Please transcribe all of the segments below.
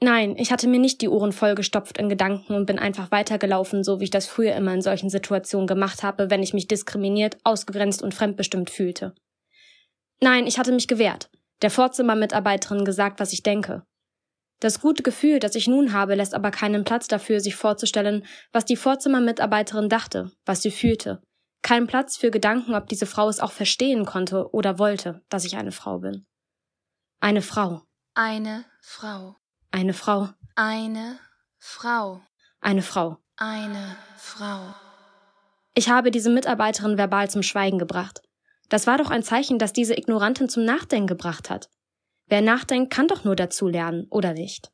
Nein, ich hatte mir nicht die Ohren vollgestopft in Gedanken und bin einfach weitergelaufen, so wie ich das früher immer in solchen Situationen gemacht habe, wenn ich mich diskriminiert, ausgegrenzt und fremdbestimmt fühlte. Nein, ich hatte mich gewehrt, der Vorzimmermitarbeiterin gesagt, was ich denke. Das gute Gefühl, das ich nun habe, lässt aber keinen Platz dafür, sich vorzustellen, was die Vorzimmermitarbeiterin dachte, was sie fühlte. Kein Platz für Gedanken, ob diese Frau es auch verstehen konnte oder wollte, dass ich eine Frau bin. Eine Frau. Eine Frau. Eine Frau. Eine Frau. Eine Frau. Eine Frau. Ich habe diese Mitarbeiterin verbal zum Schweigen gebracht. Das war doch ein Zeichen, das diese Ignorantin zum Nachdenken gebracht hat. Wer nachdenkt, kann doch nur dazu lernen, oder nicht?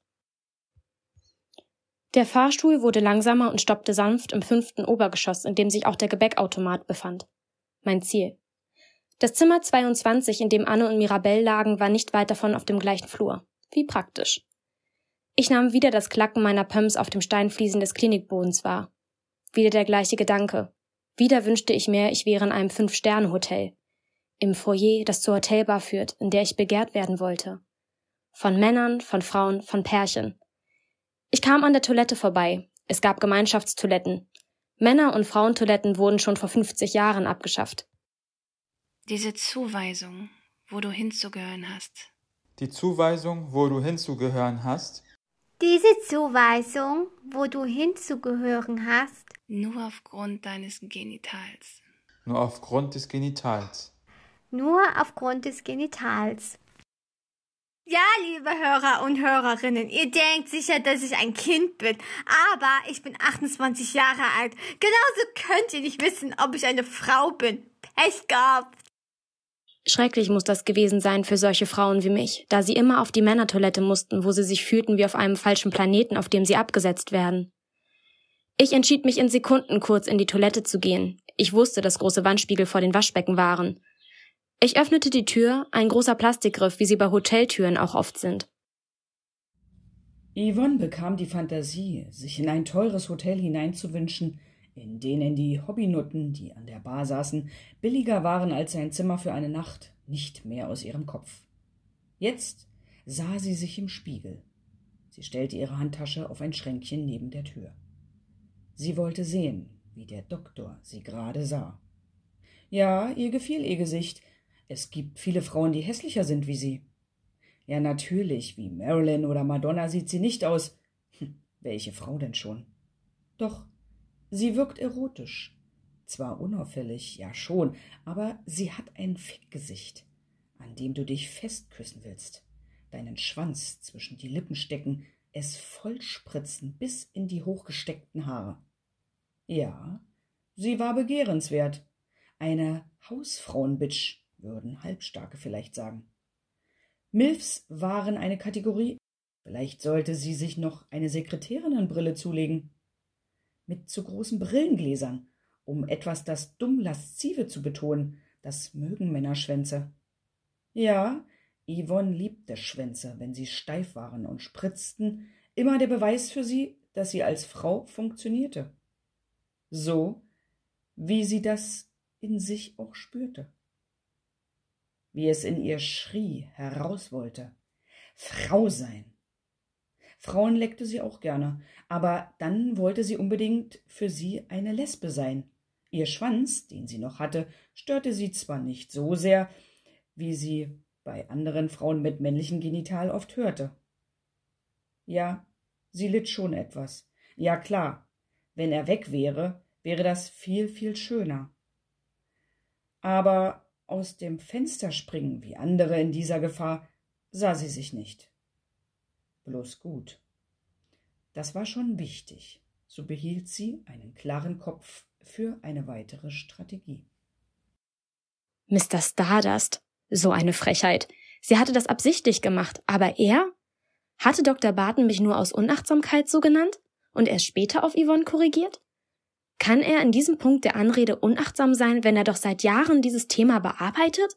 Der Fahrstuhl wurde langsamer und stoppte sanft im fünften Obergeschoss, in dem sich auch der Gebäckautomat befand. Mein Ziel. Das Zimmer 22, in dem Anne und Mirabelle lagen, war nicht weit davon auf dem gleichen Flur. Wie praktisch. Ich nahm wieder das Klacken meiner Pumps auf dem Steinfliesen des Klinikbodens wahr. Wieder der gleiche Gedanke. Wieder wünschte ich mir, ich wäre in einem Fünf-Sterne-Hotel. Im Foyer, das zur Hotelbar führt, in der ich begehrt werden wollte. Von Männern, von Frauen, von Pärchen. Ich kam an der Toilette vorbei. Es gab Gemeinschaftstoiletten. Männer- und Frauentoiletten wurden schon vor 50 Jahren abgeschafft. Diese Zuweisung, wo du hinzugehören hast. Die Zuweisung, wo du hinzugehören hast. Diese Zuweisung, wo du hinzugehören hast, nur aufgrund deines Genitals. Nur aufgrund des Genitals. Nur aufgrund des Genitals. Ja, liebe Hörer und Hörerinnen, ihr denkt sicher, dass ich ein Kind bin, aber ich bin 28 Jahre alt. Genauso könnt ihr nicht wissen, ob ich eine Frau bin. Pech gehabt. Schrecklich muss das gewesen sein für solche Frauen wie mich, da sie immer auf die Männertoilette mussten, wo sie sich fühlten wie auf einem falschen Planeten, auf dem sie abgesetzt werden. Ich entschied mich in Sekunden kurz in die Toilette zu gehen. Ich wusste, dass große Wandspiegel vor den Waschbecken waren. Ich öffnete die Tür, ein großer Plastikgriff, wie sie bei Hoteltüren auch oft sind. Yvonne bekam die Fantasie, sich in ein teures Hotel hineinzuwünschen, in denen die Hobbynutten, die an der Bar saßen, billiger waren als ein Zimmer für eine Nacht, nicht mehr aus ihrem Kopf. Jetzt sah sie sich im Spiegel. Sie stellte ihre Handtasche auf ein Schränkchen neben der Tür. Sie wollte sehen, wie der Doktor sie gerade sah. Ja, ihr gefiel ihr Gesicht. Es gibt viele Frauen, die hässlicher sind wie sie. Ja, natürlich, wie Marilyn oder Madonna sieht sie nicht aus. Hm, welche Frau denn schon? Doch, Sie wirkt erotisch. Zwar unauffällig, ja schon, aber sie hat ein Fickgesicht, an dem du dich festküssen willst, deinen Schwanz zwischen die Lippen stecken, es vollspritzen bis in die hochgesteckten Haare. Ja, sie war begehrenswert. Eine Hausfrauenbitsch, würden Halbstarke vielleicht sagen. Milfs waren eine Kategorie. Vielleicht sollte sie sich noch eine Sekretärinnenbrille zulegen mit zu großen Brillengläsern, um etwas das dumm laszive zu betonen, das mögen Männerschwänze. Ja, Yvonne liebte Schwänze, wenn sie steif waren und spritzten, immer der Beweis für sie, dass sie als Frau funktionierte. So, wie sie das in sich auch spürte. Wie es in ihr schrie, heraus wollte. Frau sein. Frauen leckte sie auch gerne, aber dann wollte sie unbedingt für sie eine Lesbe sein. Ihr Schwanz, den sie noch hatte, störte sie zwar nicht so sehr, wie sie bei anderen Frauen mit männlichem Genital oft hörte. Ja, sie litt schon etwas. Ja klar, wenn er weg wäre, wäre das viel, viel schöner. Aber aus dem Fenster springen wie andere in dieser Gefahr sah sie sich nicht bloß gut. Das war schon wichtig. So behielt sie einen klaren Kopf für eine weitere Strategie. Mr. Stardust, so eine Frechheit. Sie hatte das absichtlich gemacht, aber er? Hatte Dr. Barton mich nur aus Unachtsamkeit so genannt und erst später auf Yvonne korrigiert? Kann er in diesem Punkt der Anrede unachtsam sein, wenn er doch seit Jahren dieses Thema bearbeitet?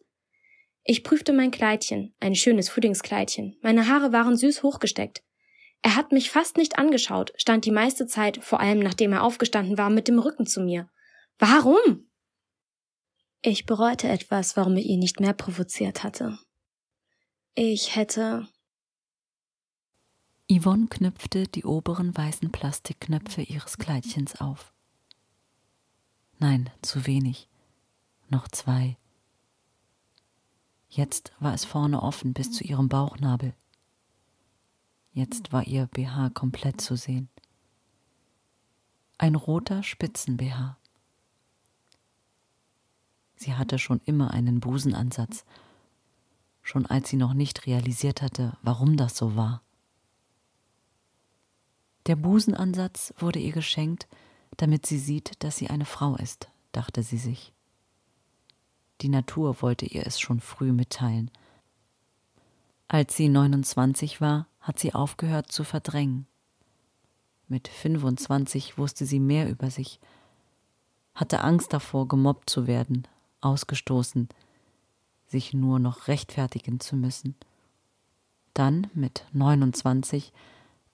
Ich prüfte mein Kleidchen, ein schönes Frühlingskleidchen. Meine Haare waren süß hochgesteckt. Er hat mich fast nicht angeschaut, stand die meiste Zeit, vor allem nachdem er aufgestanden war, mit dem Rücken zu mir. Warum? Ich bereute etwas, warum ich ihn nicht mehr provoziert hatte. Ich hätte. Yvonne knüpfte die oberen weißen Plastikknöpfe ihres Kleidchens auf. Nein, zu wenig. Noch zwei. Jetzt war es vorne offen bis zu ihrem Bauchnabel. Jetzt war ihr BH komplett zu sehen. Ein roter Spitzen-BH. Sie hatte schon immer einen Busenansatz, schon als sie noch nicht realisiert hatte, warum das so war. Der Busenansatz wurde ihr geschenkt, damit sie sieht, dass sie eine Frau ist, dachte sie sich. Die Natur wollte ihr es schon früh mitteilen. Als sie 29 war, hat sie aufgehört zu verdrängen. Mit 25 wusste sie mehr über sich, hatte Angst davor, gemobbt zu werden, ausgestoßen, sich nur noch rechtfertigen zu müssen. Dann, mit 29,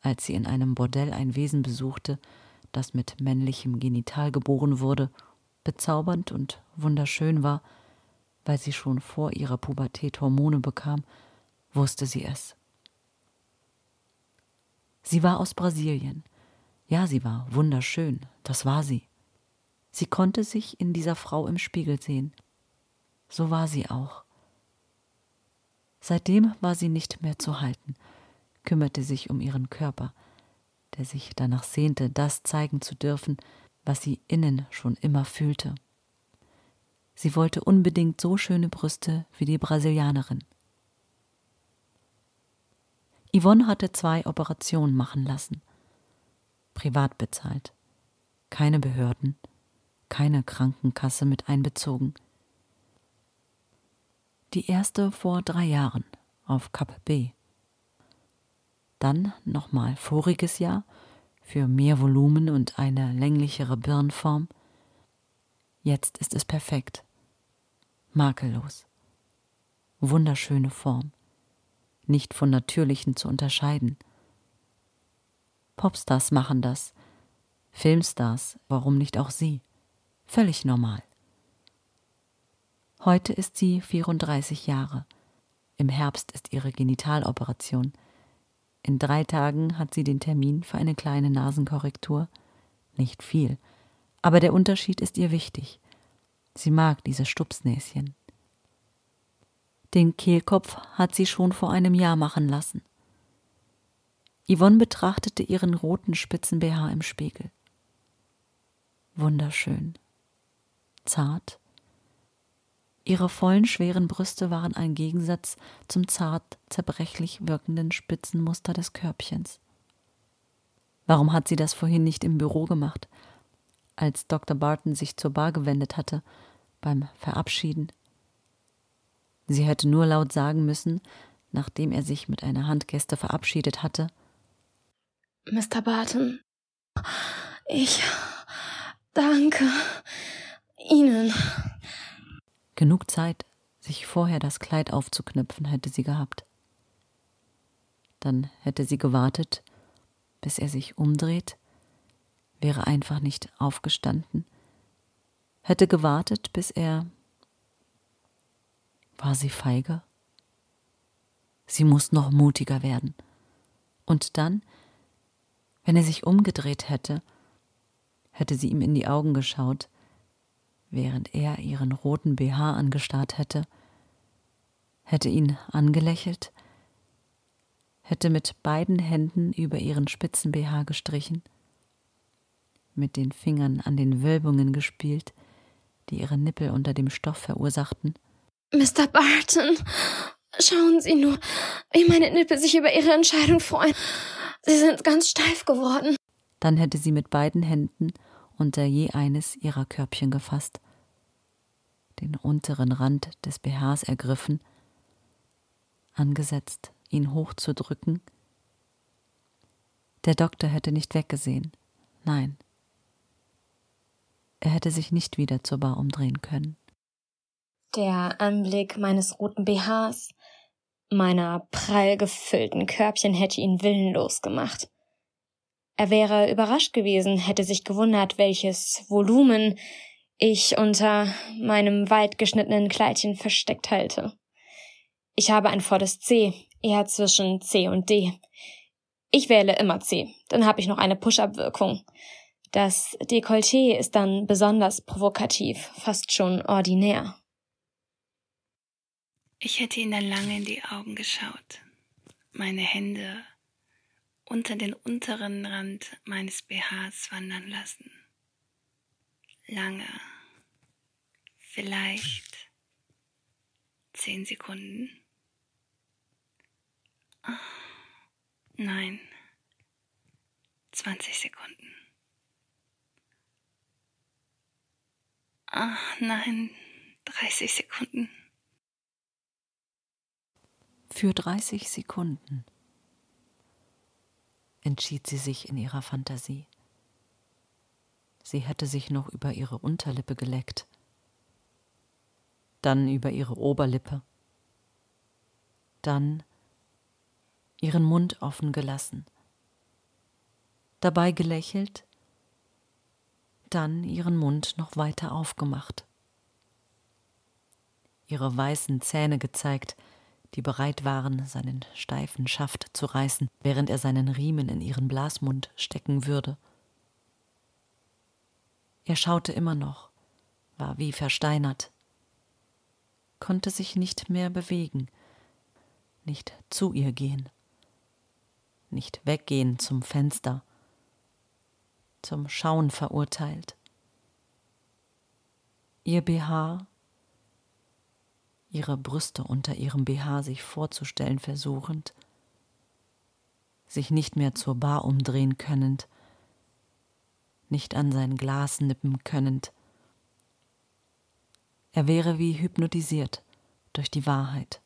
als sie in einem Bordell ein Wesen besuchte, das mit männlichem Genital geboren wurde, bezaubernd und wunderschön war, weil sie schon vor ihrer Pubertät Hormone bekam, wusste sie es. Sie war aus Brasilien. Ja, sie war wunderschön, das war sie. Sie konnte sich in dieser Frau im Spiegel sehen. So war sie auch. Seitdem war sie nicht mehr zu halten, kümmerte sich um ihren Körper, der sich danach sehnte, das zeigen zu dürfen, was sie innen schon immer fühlte. Sie wollte unbedingt so schöne Brüste wie die Brasilianerin. Yvonne hatte zwei Operationen machen lassen. Privat bezahlt. Keine Behörden, keine Krankenkasse mit einbezogen. Die erste vor drei Jahren auf Kap B. Dann nochmal voriges Jahr für mehr Volumen und eine länglichere Birnform. Jetzt ist es perfekt. Makellos. Wunderschöne Form. Nicht von natürlichen zu unterscheiden. Popstars machen das. Filmstars, warum nicht auch sie? Völlig normal. Heute ist sie 34 Jahre. Im Herbst ist ihre Genitaloperation. In drei Tagen hat sie den Termin für eine kleine Nasenkorrektur. Nicht viel, aber der Unterschied ist ihr wichtig. Sie mag diese Stupsnäschen. Den Kehlkopf hat sie schon vor einem Jahr machen lassen. Yvonne betrachtete ihren roten Spitzen-BH im Spiegel. Wunderschön. Zart, Ihre vollen, schweren Brüste waren ein Gegensatz zum zart, zerbrechlich wirkenden Spitzenmuster des Körbchens. Warum hat sie das vorhin nicht im Büro gemacht, als Dr. Barton sich zur Bar gewendet hatte, beim Verabschieden? Sie hätte nur laut sagen müssen, nachdem er sich mit einer Handgeste verabschiedet hatte. Mr. Barton, ich danke Ihnen. Genug Zeit, sich vorher das Kleid aufzuknüpfen, hätte sie gehabt. Dann hätte sie gewartet, bis er sich umdreht, wäre einfach nicht aufgestanden, hätte gewartet, bis er. War sie feige? Sie muss noch mutiger werden. Und dann, wenn er sich umgedreht hätte, hätte sie ihm in die Augen geschaut, während er ihren roten BH angestarrt hätte, hätte ihn angelächelt, hätte mit beiden Händen über ihren spitzen BH gestrichen, mit den Fingern an den Wölbungen gespielt, die ihre Nippel unter dem Stoff verursachten. Mr. Barton, schauen Sie nur, wie meine Nippel sich über Ihre Entscheidung freuen. Sie sind ganz steif geworden. Dann hätte sie mit beiden Händen unter je eines ihrer Körbchen gefasst, den unteren Rand des BHs ergriffen, angesetzt, ihn hochzudrücken. Der Doktor hätte nicht weggesehen. Nein. Er hätte sich nicht wieder zur Bar umdrehen können. Der Anblick meines roten BHs, meiner prall gefüllten Körbchen hätte ihn willenlos gemacht. Er wäre überrascht gewesen, hätte sich gewundert, welches Volumen ich unter meinem weit geschnittenen Kleidchen versteckt halte. Ich habe ein volles C, eher zwischen C und D. Ich wähle immer C, dann habe ich noch eine Push-Up-Wirkung. Das Dekolleté ist dann besonders provokativ, fast schon ordinär. Ich hätte ihn dann lange in die Augen geschaut, meine Hände unter den unteren Rand meines BHs wandern lassen. Lange, vielleicht zehn Sekunden. Oh, nein, 20 Sekunden. Ach nein, 30 Sekunden. Für 30 Sekunden entschied sie sich in ihrer Fantasie. Sie hätte sich noch über ihre Unterlippe geleckt, dann über ihre Oberlippe, dann ihren Mund offen gelassen, dabei gelächelt, dann ihren Mund noch weiter aufgemacht, ihre weißen Zähne gezeigt, die bereit waren, seinen steifen Schaft zu reißen, während er seinen Riemen in ihren Blasmund stecken würde. Er schaute immer noch, war wie versteinert, konnte sich nicht mehr bewegen, nicht zu ihr gehen, nicht weggehen zum Fenster, zum Schauen verurteilt. Ihr BH ihre Brüste unter ihrem BH sich vorzustellen versuchend, sich nicht mehr zur Bar umdrehen könnend, nicht an sein Glas nippen könnend. Er wäre wie hypnotisiert durch die Wahrheit,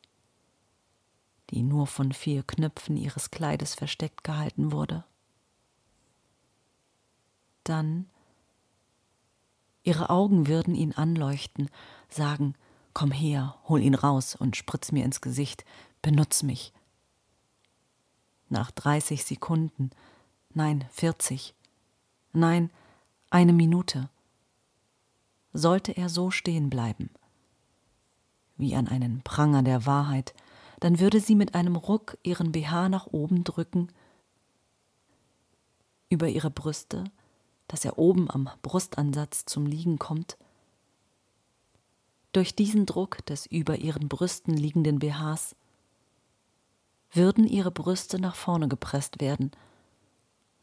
die nur von vier Knöpfen ihres Kleides versteckt gehalten wurde. Dann ihre Augen würden ihn anleuchten, sagen, Komm her, hol ihn raus und spritz mir ins Gesicht, benutz mich. Nach 30 Sekunden, nein, 40, nein, eine Minute, sollte er so stehen bleiben, wie an einen Pranger der Wahrheit, dann würde sie mit einem Ruck ihren BH nach oben drücken, über ihre Brüste, dass er oben am Brustansatz zum Liegen kommt, durch diesen Druck des über ihren Brüsten liegenden BHs würden ihre Brüste nach vorne gepresst werden,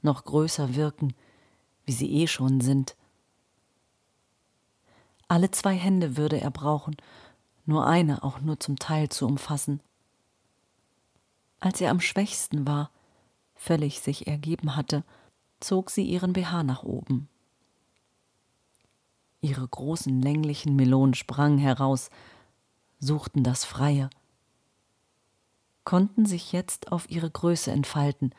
noch größer wirken, wie sie eh schon sind. Alle zwei Hände würde er brauchen, nur eine auch nur zum Teil zu umfassen. Als er am schwächsten war, völlig sich ergeben hatte, zog sie ihren BH nach oben. Ihre großen länglichen Melonen sprangen heraus, suchten das Freie, konnten sich jetzt auf ihre Größe entfalten,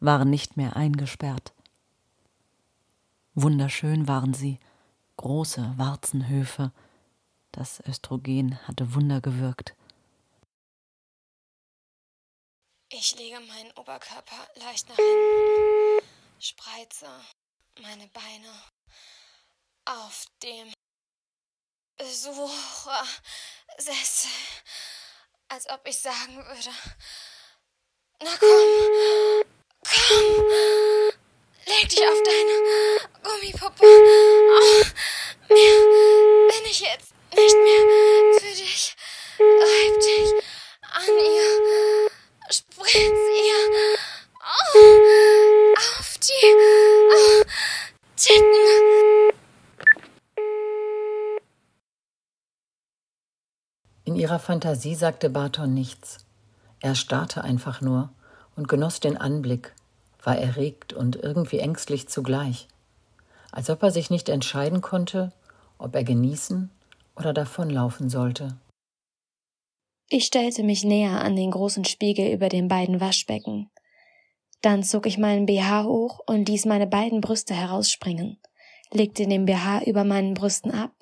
waren nicht mehr eingesperrt. Wunderschön waren sie, große Warzenhöfe, das Östrogen hatte Wunder gewirkt. Ich lege meinen Oberkörper leicht nach hinten, spreize meine Beine auf dem Besuchersessel, als ob ich sagen würde, na komm, komm, leg dich auf deine Gummipuppe. Oh, mehr bin ich jetzt nicht mehr für dich. Reib dich an ihr, spritz ihr Titten. In ihrer Fantasie sagte Barton nichts. Er starrte einfach nur und genoss den Anblick, war erregt und irgendwie ängstlich zugleich, als ob er sich nicht entscheiden konnte, ob er genießen oder davonlaufen sollte. Ich stellte mich näher an den großen Spiegel über den beiden Waschbecken. Dann zog ich meinen BH hoch und ließ meine beiden Brüste herausspringen, legte den BH über meinen Brüsten ab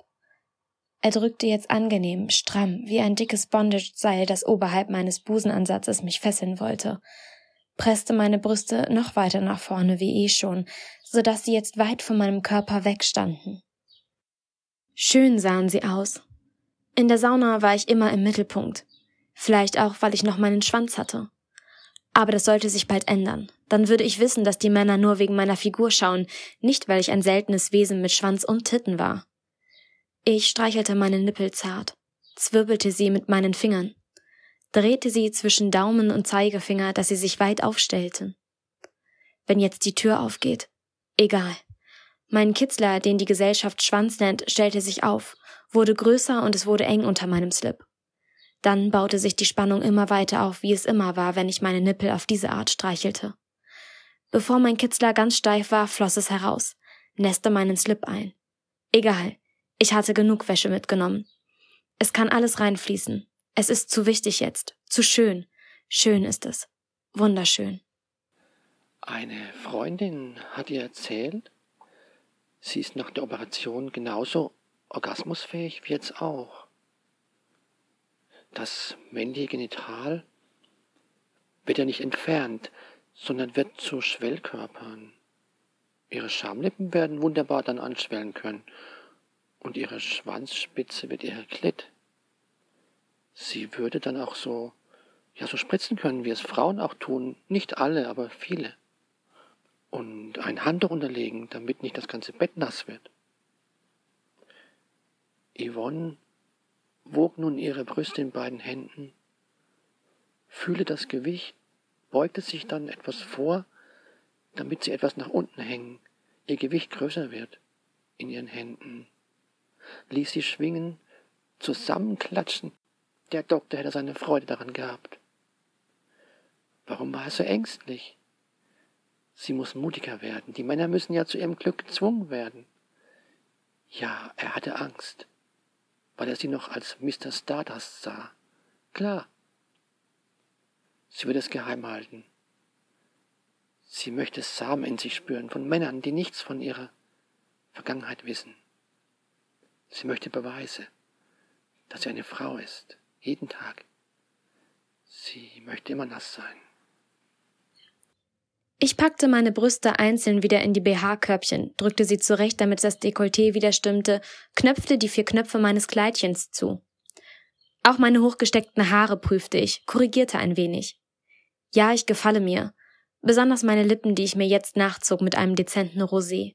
er drückte jetzt angenehm, stramm, wie ein dickes Bondage-Seil, das oberhalb meines Busenansatzes mich fesseln wollte, presste meine Brüste noch weiter nach vorne wie eh schon, so dass sie jetzt weit von meinem Körper wegstanden. Schön sahen sie aus. In der Sauna war ich immer im Mittelpunkt. Vielleicht auch, weil ich noch meinen Schwanz hatte. Aber das sollte sich bald ändern. Dann würde ich wissen, dass die Männer nur wegen meiner Figur schauen, nicht weil ich ein seltenes Wesen mit Schwanz und Titten war. Ich streichelte meine Nippel zart, zwirbelte sie mit meinen Fingern, drehte sie zwischen Daumen und Zeigefinger, dass sie sich weit aufstellten. Wenn jetzt die Tür aufgeht, egal. Mein Kitzler, den die Gesellschaft Schwanz nennt, stellte sich auf, wurde größer und es wurde eng unter meinem Slip. Dann baute sich die Spannung immer weiter auf, wie es immer war, wenn ich meine Nippel auf diese Art streichelte. Bevor mein Kitzler ganz steif war, floss es heraus, nässte meinen Slip ein. Egal, ich hatte genug Wäsche mitgenommen. Es kann alles reinfließen. Es ist zu wichtig jetzt. Zu schön. Schön ist es. Wunderschön. Eine Freundin hat ihr erzählt, sie ist nach der Operation genauso orgasmusfähig wie jetzt auch. Das männliche Genital wird ja nicht entfernt, sondern wird zu Schwellkörpern. Ihre Schamlippen werden wunderbar dann anschwellen können und ihre Schwanzspitze wird ihre Klit. Sie würde dann auch so, ja, so spritzen können, wie es Frauen auch tun. Nicht alle, aber viele. Und ein Handtuch unterlegen, damit nicht das ganze Bett nass wird. Yvonne wog nun ihre Brüste in beiden Händen, fühlte das Gewicht, beugte sich dann etwas vor, damit sie etwas nach unten hängen, ihr Gewicht größer wird in ihren Händen ließ sie schwingen, zusammenklatschen. Der Doktor hätte seine Freude daran gehabt. Warum war er so ängstlich? Sie muss mutiger werden. Die Männer müssen ja zu ihrem Glück gezwungen werden. Ja, er hatte Angst, weil er sie noch als Mr. Stardust sah. Klar. Sie wird es geheim halten. Sie möchte Samen in sich spüren von Männern, die nichts von ihrer Vergangenheit wissen. Sie möchte Beweise, dass sie eine Frau ist, jeden Tag. Sie möchte immer nass sein. Ich packte meine Brüste einzeln wieder in die BH-Körbchen, drückte sie zurecht, damit das Dekolleté wieder stimmte, knöpfte die vier Knöpfe meines Kleidchens zu. Auch meine hochgesteckten Haare prüfte ich, korrigierte ein wenig. Ja, ich gefalle mir, besonders meine Lippen, die ich mir jetzt nachzog mit einem dezenten Rosé.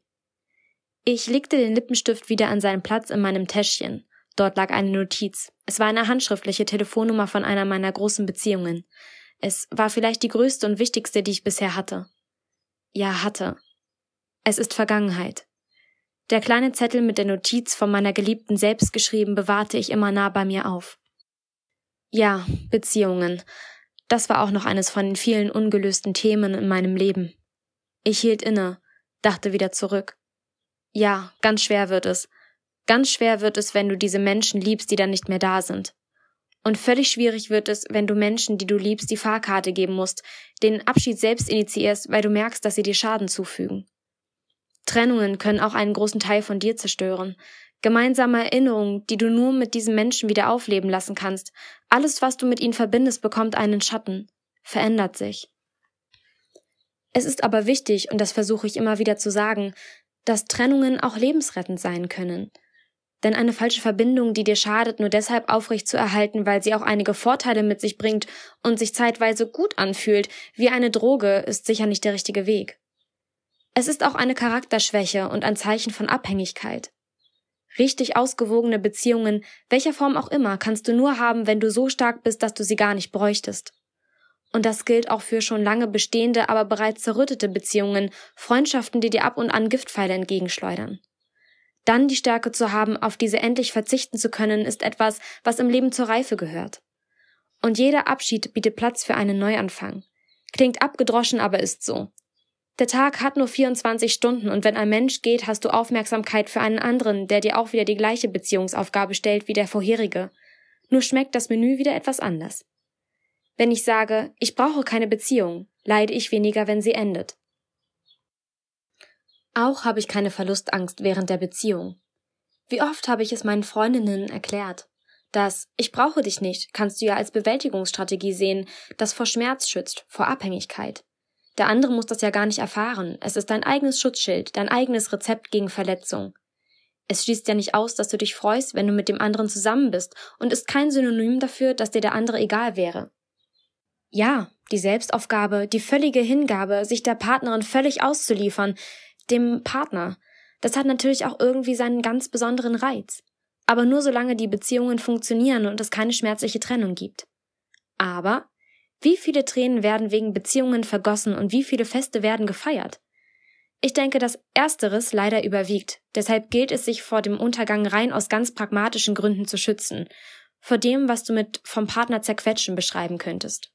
Ich legte den Lippenstift wieder an seinen Platz in meinem Täschchen. Dort lag eine Notiz. Es war eine handschriftliche Telefonnummer von einer meiner großen Beziehungen. Es war vielleicht die größte und wichtigste, die ich bisher hatte. Ja, hatte. Es ist Vergangenheit. Der kleine Zettel mit der Notiz von meiner Geliebten selbst geschrieben bewahrte ich immer nah bei mir auf. Ja, Beziehungen. Das war auch noch eines von den vielen ungelösten Themen in meinem Leben. Ich hielt inne, dachte wieder zurück. Ja, ganz schwer wird es. Ganz schwer wird es, wenn du diese Menschen liebst, die dann nicht mehr da sind. Und völlig schwierig wird es, wenn du Menschen, die du liebst, die Fahrkarte geben musst, den Abschied selbst initiierst, weil du merkst, dass sie dir Schaden zufügen. Trennungen können auch einen großen Teil von dir zerstören. Gemeinsame Erinnerungen, die du nur mit diesen Menschen wieder aufleben lassen kannst. Alles, was du mit ihnen verbindest, bekommt einen Schatten, verändert sich. Es ist aber wichtig, und das versuche ich immer wieder zu sagen, dass Trennungen auch lebensrettend sein können. Denn eine falsche Verbindung, die dir schadet, nur deshalb aufrecht zu erhalten, weil sie auch einige Vorteile mit sich bringt und sich zeitweise gut anfühlt, wie eine Droge, ist sicher nicht der richtige Weg. Es ist auch eine Charakterschwäche und ein Zeichen von Abhängigkeit. Richtig ausgewogene Beziehungen, welcher Form auch immer, kannst du nur haben, wenn du so stark bist, dass du sie gar nicht bräuchtest. Und das gilt auch für schon lange bestehende, aber bereits zerrüttete Beziehungen, Freundschaften, die dir ab und an Giftpfeile entgegenschleudern. Dann die Stärke zu haben, auf diese endlich verzichten zu können, ist etwas, was im Leben zur Reife gehört. Und jeder Abschied bietet Platz für einen Neuanfang. Klingt abgedroschen, aber ist so. Der Tag hat nur 24 Stunden und wenn ein Mensch geht, hast du Aufmerksamkeit für einen anderen, der dir auch wieder die gleiche Beziehungsaufgabe stellt wie der vorherige. Nur schmeckt das Menü wieder etwas anders. Wenn ich sage, ich brauche keine Beziehung, leide ich weniger, wenn sie endet. Auch habe ich keine Verlustangst während der Beziehung. Wie oft habe ich es meinen Freundinnen erklärt? Das Ich brauche dich nicht kannst du ja als Bewältigungsstrategie sehen, das vor Schmerz schützt, vor Abhängigkeit. Der andere muss das ja gar nicht erfahren. Es ist dein eigenes Schutzschild, dein eigenes Rezept gegen Verletzung. Es schließt ja nicht aus, dass du dich freust, wenn du mit dem anderen zusammen bist und ist kein Synonym dafür, dass dir der andere egal wäre. Ja, die Selbstaufgabe, die völlige Hingabe, sich der Partnerin völlig auszuliefern, dem Partner. Das hat natürlich auch irgendwie seinen ganz besonderen Reiz. Aber nur solange die Beziehungen funktionieren und es keine schmerzliche Trennung gibt. Aber wie viele Tränen werden wegen Beziehungen vergossen und wie viele Feste werden gefeiert? Ich denke, dass Ersteres leider überwiegt. Deshalb gilt es, sich vor dem Untergang rein aus ganz pragmatischen Gründen zu schützen. Vor dem, was du mit vom Partner zerquetschen beschreiben könntest.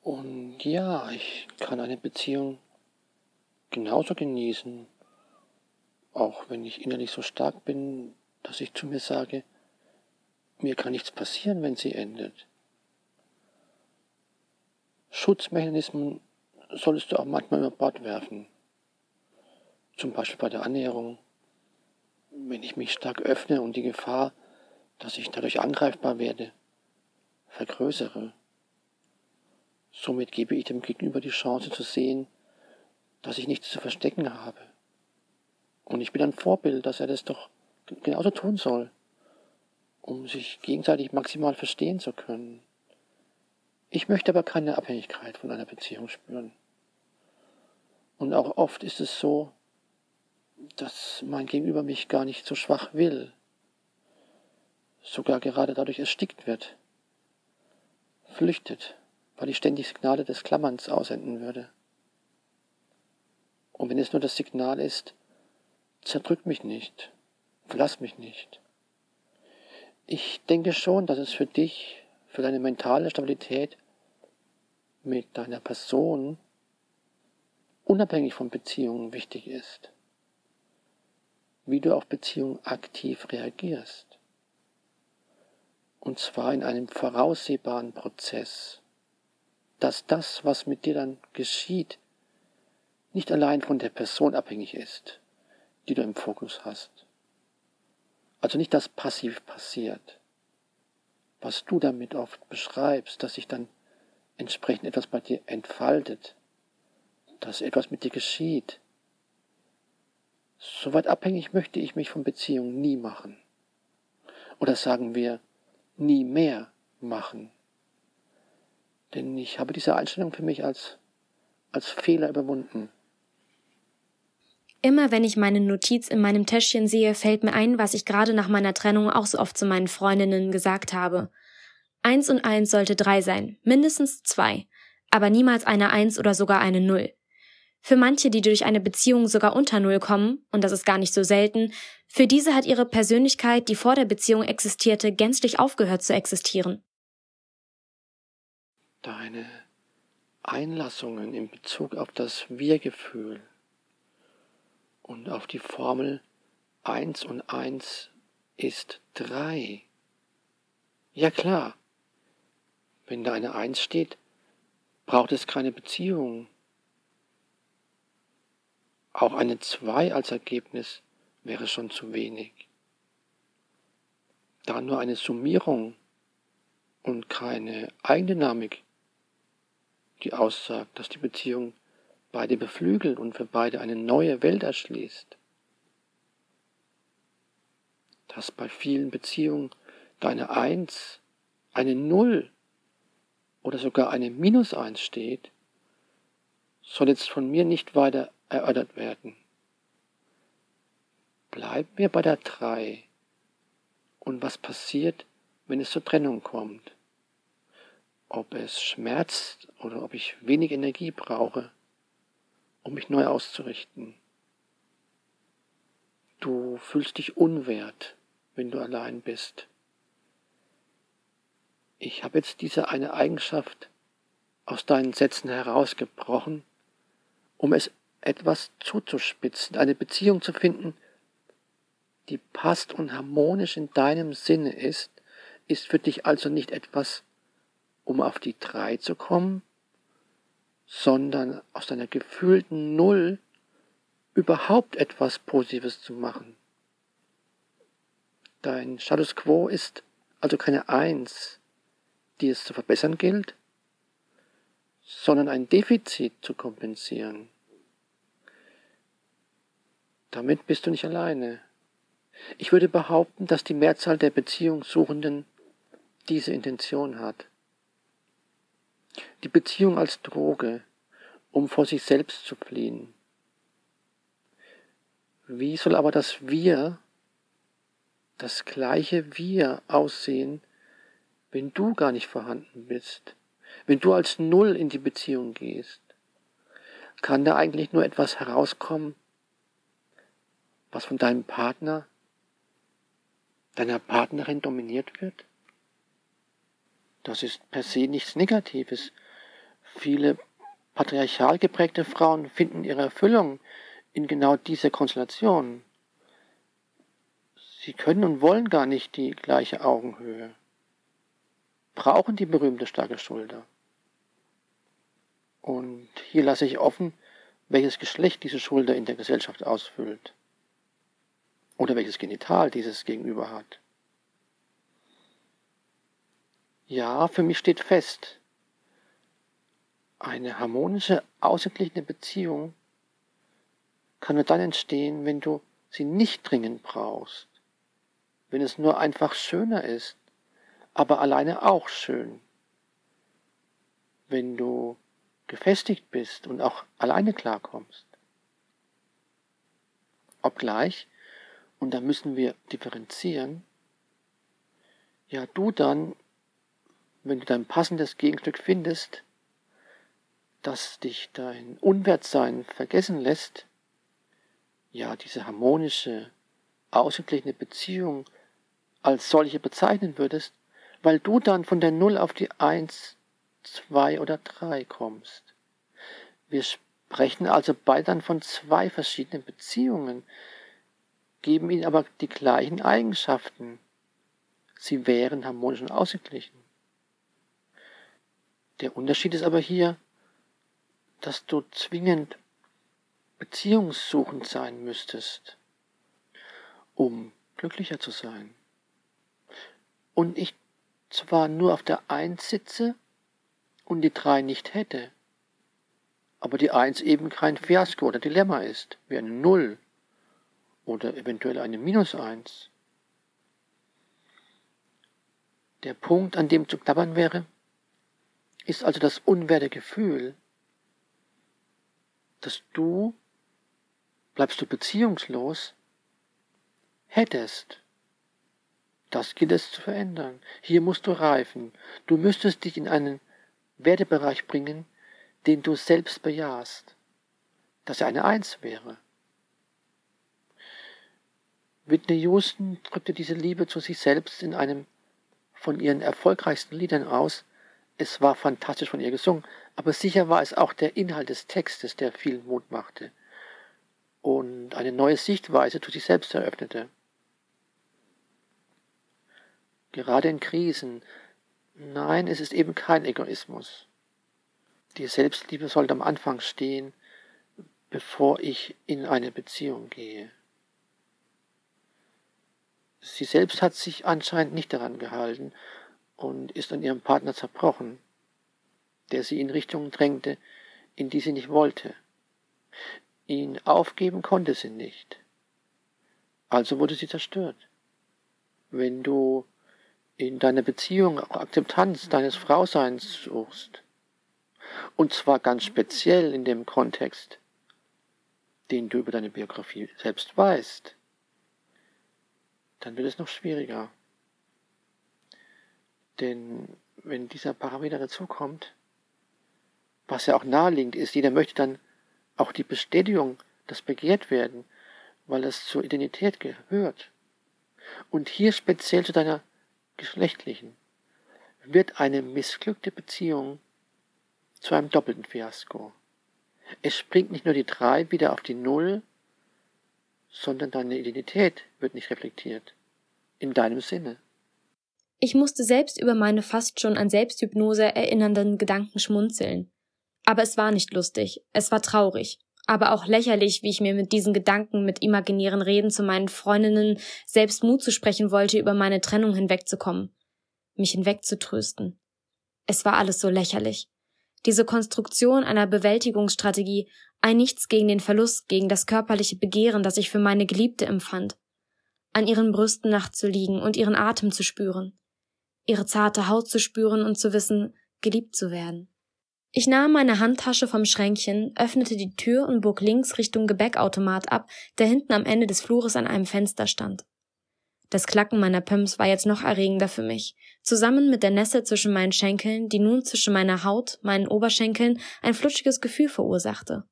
Und ja, ich kann eine Beziehung genauso genießen, auch wenn ich innerlich so stark bin, dass ich zu mir sage, mir kann nichts passieren, wenn sie endet. Schutzmechanismen solltest du auch manchmal über Bord werfen. Zum Beispiel bei der Annäherung. Wenn ich mich stark öffne und die Gefahr, dass ich dadurch angreifbar werde, vergrößere. Somit gebe ich dem Gegenüber die Chance zu sehen, dass ich nichts zu verstecken habe. Und ich bin ein Vorbild, dass er das doch genauso tun soll, um sich gegenseitig maximal verstehen zu können. Ich möchte aber keine Abhängigkeit von einer Beziehung spüren. Und auch oft ist es so, dass mein Gegenüber mich gar nicht so schwach will, sogar gerade dadurch erstickt wird, flüchtet, weil ich ständig Signale des Klammerns aussenden würde. Und wenn es nur das Signal ist, zerdrück mich nicht, verlass mich nicht. Ich denke schon, dass es für dich, für deine mentale Stabilität mit deiner Person unabhängig von Beziehungen wichtig ist. Wie du auf Beziehungen aktiv reagierst. Und zwar in einem voraussehbaren Prozess dass das, was mit dir dann geschieht, nicht allein von der Person abhängig ist, die du im Fokus hast. Also nicht das passiv passiert, was du damit oft beschreibst, dass sich dann entsprechend etwas bei dir entfaltet, dass etwas mit dir geschieht. Soweit abhängig möchte ich mich von Beziehungen nie machen. Oder sagen wir, nie mehr machen. Denn ich habe diese Einstellung für mich als, als Fehler überwunden. Immer wenn ich meine Notiz in meinem Täschchen sehe, fällt mir ein, was ich gerade nach meiner Trennung auch so oft zu meinen Freundinnen gesagt habe. Eins und eins sollte drei sein, mindestens zwei, aber niemals eine Eins oder sogar eine Null. Für manche, die durch eine Beziehung sogar unter Null kommen, und das ist gar nicht so selten, für diese hat ihre Persönlichkeit, die vor der Beziehung existierte, gänzlich aufgehört zu existieren deine Einlassungen in Bezug auf das Wir-Gefühl und auf die Formel 1 und 1 ist 3. Ja klar, wenn da eine 1 steht, braucht es keine Beziehung. Auch eine 2 als Ergebnis wäre schon zu wenig. Da nur eine Summierung und keine Eigendynamik die aussagt, dass die Beziehung beide beflügelt und für beide eine neue Welt erschließt. Dass bei vielen Beziehungen da eine Eins, eine Null oder sogar eine Minus Eins steht, soll jetzt von mir nicht weiter erörtert werden. Bleiben wir bei der Drei und was passiert, wenn es zur Trennung kommt ob es schmerzt oder ob ich wenig Energie brauche, um mich neu auszurichten. Du fühlst dich unwert, wenn du allein bist. Ich habe jetzt diese eine Eigenschaft aus deinen Sätzen herausgebrochen, um es etwas zuzuspitzen, eine Beziehung zu finden, die passt und harmonisch in deinem Sinne ist, ist für dich also nicht etwas um auf die drei zu kommen, sondern aus deiner gefühlten Null überhaupt etwas Positives zu machen. Dein Status quo ist also keine Eins, die es zu verbessern gilt, sondern ein Defizit zu kompensieren. Damit bist du nicht alleine. Ich würde behaupten, dass die Mehrzahl der Beziehungssuchenden diese Intention hat. Die Beziehung als Droge, um vor sich selbst zu fliehen. Wie soll aber das Wir, das gleiche Wir aussehen, wenn du gar nicht vorhanden bist, wenn du als Null in die Beziehung gehst? Kann da eigentlich nur etwas herauskommen, was von deinem Partner, deiner Partnerin dominiert wird? Das ist per se nichts Negatives. Viele patriarchal geprägte Frauen finden ihre Erfüllung in genau dieser Konstellation. Sie können und wollen gar nicht die gleiche Augenhöhe, brauchen die berühmte starke Schulter. Und hier lasse ich offen, welches Geschlecht diese Schulter in der Gesellschaft ausfüllt oder welches Genital dieses gegenüber hat. Ja, für mich steht fest, eine harmonische, ausgeglichene Beziehung kann nur dann entstehen, wenn du sie nicht dringend brauchst, wenn es nur einfach schöner ist, aber alleine auch schön, wenn du gefestigt bist und auch alleine klarkommst. Obgleich, und da müssen wir differenzieren, ja du dann, wenn du dein passendes Gegenstück findest, das dich dein Unwertsein vergessen lässt, ja, diese harmonische, ausgeglichene Beziehung als solche bezeichnen würdest, weil du dann von der Null auf die Eins, zwei oder drei kommst. Wir sprechen also beide dann von zwei verschiedenen Beziehungen, geben ihnen aber die gleichen Eigenschaften. Sie wären harmonisch und ausgeglichen. Der Unterschied ist aber hier, dass du zwingend beziehungssuchend sein müsstest, um glücklicher zu sein. Und ich zwar nur auf der Eins sitze und die drei nicht hätte, aber die Eins eben kein Fiasko oder Dilemma ist, wie eine Null oder eventuell eine Minus Eins. Der Punkt, an dem zu knabbern wäre, ist also das unwerte Gefühl, dass du bleibst du beziehungslos, hättest. Das gilt es zu verändern. Hier musst du reifen. Du müsstest dich in einen Wertebereich bringen, den du selbst bejahst, dass er eine Eins wäre. Whitney Houston drückte diese Liebe zu sich selbst in einem von ihren erfolgreichsten Liedern aus. Es war fantastisch von ihr gesungen, aber sicher war es auch der Inhalt des Textes, der viel Mut machte und eine neue Sichtweise zu sich selbst eröffnete. Gerade in Krisen. Nein, es ist eben kein Egoismus. Die Selbstliebe sollte am Anfang stehen, bevor ich in eine Beziehung gehe. Sie selbst hat sich anscheinend nicht daran gehalten und ist an ihrem Partner zerbrochen, der sie in Richtungen drängte, in die sie nicht wollte. Ihn aufgeben konnte sie nicht. Also wurde sie zerstört. Wenn du in deiner Beziehung auch Akzeptanz deines Frauseins suchst, und zwar ganz speziell in dem Kontext, den du über deine Biografie selbst weißt, dann wird es noch schwieriger. Denn wenn dieser Parameter dazukommt, was ja auch naheliegend ist, jeder möchte dann auch die Bestätigung, das Begehrtwerden, weil es zur Identität gehört. Und hier speziell zu deiner geschlechtlichen, wird eine missglückte Beziehung zu einem doppelten Fiasko. Es springt nicht nur die drei wieder auf die Null, sondern deine Identität wird nicht reflektiert. In deinem Sinne. Ich musste selbst über meine fast schon an Selbsthypnose erinnernden Gedanken schmunzeln. Aber es war nicht lustig, es war traurig, aber auch lächerlich, wie ich mir mit diesen Gedanken, mit imaginären Reden zu meinen Freundinnen selbst Mut zu sprechen wollte, über meine Trennung hinwegzukommen, mich hinwegzutrösten. Es war alles so lächerlich. Diese Konstruktion einer Bewältigungsstrategie, ein Nichts gegen den Verlust, gegen das körperliche Begehren, das ich für meine Geliebte empfand, an ihren Brüsten nachzuliegen und ihren Atem zu spüren, ihre zarte Haut zu spüren und zu wissen, geliebt zu werden. Ich nahm meine Handtasche vom Schränkchen, öffnete die Tür und bog links Richtung Gebäckautomat ab, der hinten am Ende des Flures an einem Fenster stand. Das Klacken meiner Pumps war jetzt noch erregender für mich, zusammen mit der Nässe zwischen meinen Schenkeln, die nun zwischen meiner Haut, meinen Oberschenkeln ein flutschiges Gefühl verursachte.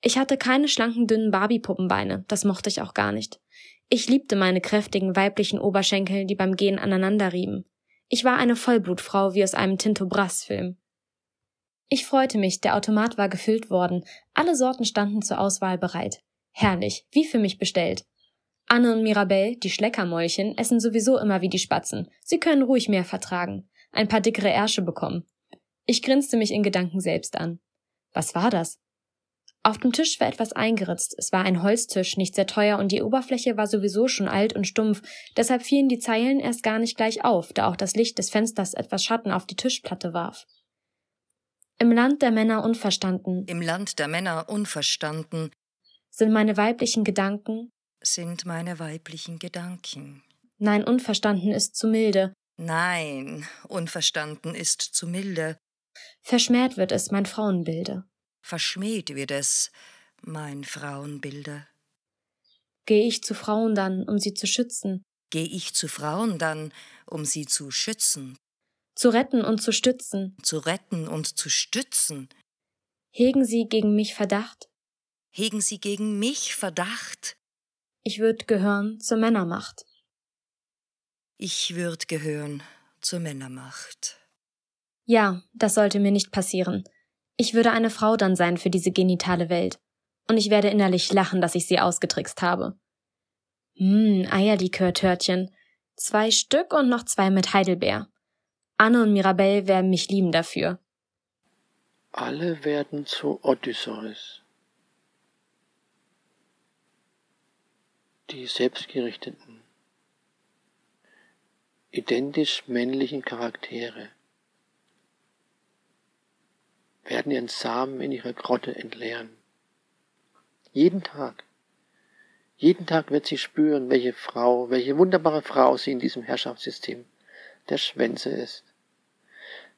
Ich hatte keine schlanken, dünnen Barbie-Puppenbeine, das mochte ich auch gar nicht. Ich liebte meine kräftigen weiblichen Oberschenkel, die beim Gehen aneinanderrieben. Ich war eine Vollblutfrau wie aus einem Tinto Brass-Film. Ich freute mich, der Automat war gefüllt worden, alle Sorten standen zur Auswahl bereit. Herrlich, wie für mich bestellt. Anne und Mirabelle, die Schleckermäulchen, essen sowieso immer wie die Spatzen. Sie können ruhig mehr vertragen. Ein paar dickere Ärsche bekommen. Ich grinste mich in Gedanken selbst an. Was war das? Auf dem Tisch war etwas eingeritzt. Es war ein Holztisch, nicht sehr teuer und die Oberfläche war sowieso schon alt und stumpf. Deshalb fielen die Zeilen erst gar nicht gleich auf, da auch das Licht des Fensters etwas Schatten auf die Tischplatte warf. Im Land der Männer unverstanden. Im Land der Männer unverstanden. Sind meine weiblichen Gedanken. Sind meine weiblichen Gedanken. Nein, unverstanden ist zu milde. Nein, unverstanden ist zu milde. Verschmäht wird es, mein Frauenbilde. Verschmäht wird es, mein Frauenbilde. Gehe ich zu Frauen dann, um sie zu schützen? Gehe ich zu Frauen dann, um sie zu schützen? zu retten und zu stützen. Zu retten und zu stützen. Hegen Sie gegen mich Verdacht? Hegen Sie gegen mich Verdacht? Ich würd gehören zur Männermacht. Ich würd gehören zur Männermacht. Ja, das sollte mir nicht passieren. Ich würde eine Frau dann sein für diese genitale Welt. Und ich werde innerlich lachen, dass ich sie ausgetrickst habe. Hm, Eierlikör-Törtchen. Zwei Stück und noch zwei mit Heidelbeer. Anne und Mirabelle werden mich lieben dafür. Alle werden zu Odysseus. Die selbstgerichteten, identisch männlichen Charaktere werden ihren Samen in ihrer Grotte entleeren. Jeden Tag. Jeden Tag wird sie spüren, welche Frau, welche wunderbare Frau sie in diesem Herrschaftssystem der Schwänze ist.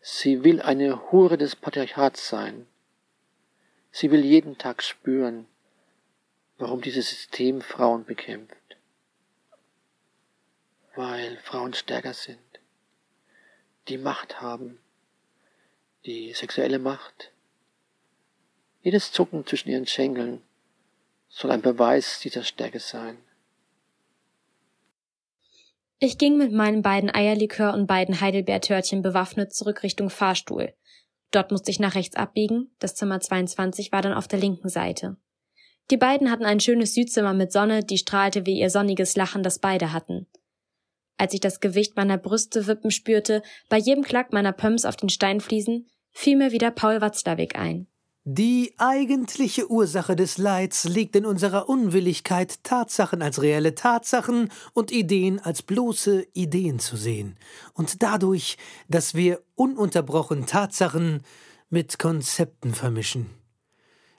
Sie will eine Hure des Patriarchats sein. Sie will jeden Tag spüren, warum dieses System Frauen bekämpft. Weil Frauen stärker sind, die Macht haben, die sexuelle Macht. Jedes Zucken zwischen ihren Schenkeln soll ein Beweis dieser Stärke sein. Ich ging mit meinen beiden Eierlikör und beiden Heidelbeertörtchen bewaffnet zurück Richtung Fahrstuhl. Dort musste ich nach rechts abbiegen, das Zimmer 22 war dann auf der linken Seite. Die beiden hatten ein schönes Südzimmer mit Sonne, die strahlte wie ihr sonniges Lachen, das beide hatten. Als ich das Gewicht meiner Brüste wippen spürte, bei jedem Klack meiner Pumps auf den Steinfliesen, fiel mir wieder Paul Watzlawick ein. Die eigentliche Ursache des Leids liegt in unserer Unwilligkeit, Tatsachen als reelle Tatsachen und Ideen als bloße Ideen zu sehen, und dadurch, dass wir ununterbrochen Tatsachen mit Konzepten vermischen.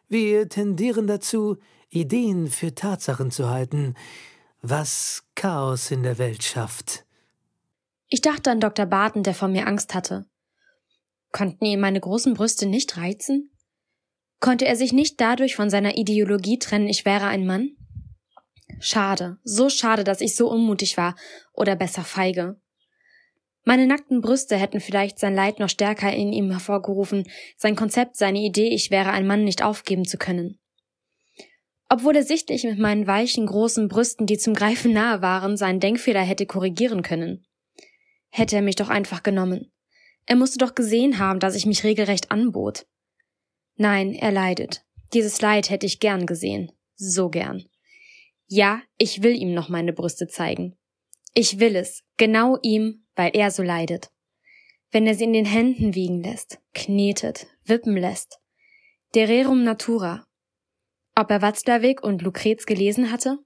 Wir tendieren dazu, Ideen für Tatsachen zu halten, was Chaos in der Welt schafft. Ich dachte an Dr. Barton, der vor mir Angst hatte. Konnten ihn meine großen Brüste nicht reizen? Konnte er sich nicht dadurch von seiner Ideologie trennen, ich wäre ein Mann? Schade, so schade, dass ich so unmutig war, oder besser feige. Meine nackten Brüste hätten vielleicht sein Leid noch stärker in ihm hervorgerufen, sein Konzept, seine Idee, ich wäre ein Mann nicht aufgeben zu können. Obwohl er sichtlich mit meinen weichen, großen Brüsten, die zum Greifen nahe waren, seinen Denkfehler hätte korrigieren können. Hätte er mich doch einfach genommen. Er musste doch gesehen haben, dass ich mich regelrecht anbot. Nein, er leidet. Dieses Leid hätte ich gern gesehen. So gern. Ja, ich will ihm noch meine Brüste zeigen. Ich will es, genau ihm, weil er so leidet. Wenn er sie in den Händen wiegen lässt, knetet, wippen lässt. Der Rerum Natura. Ob er Watzlawick und Lucrez gelesen hatte?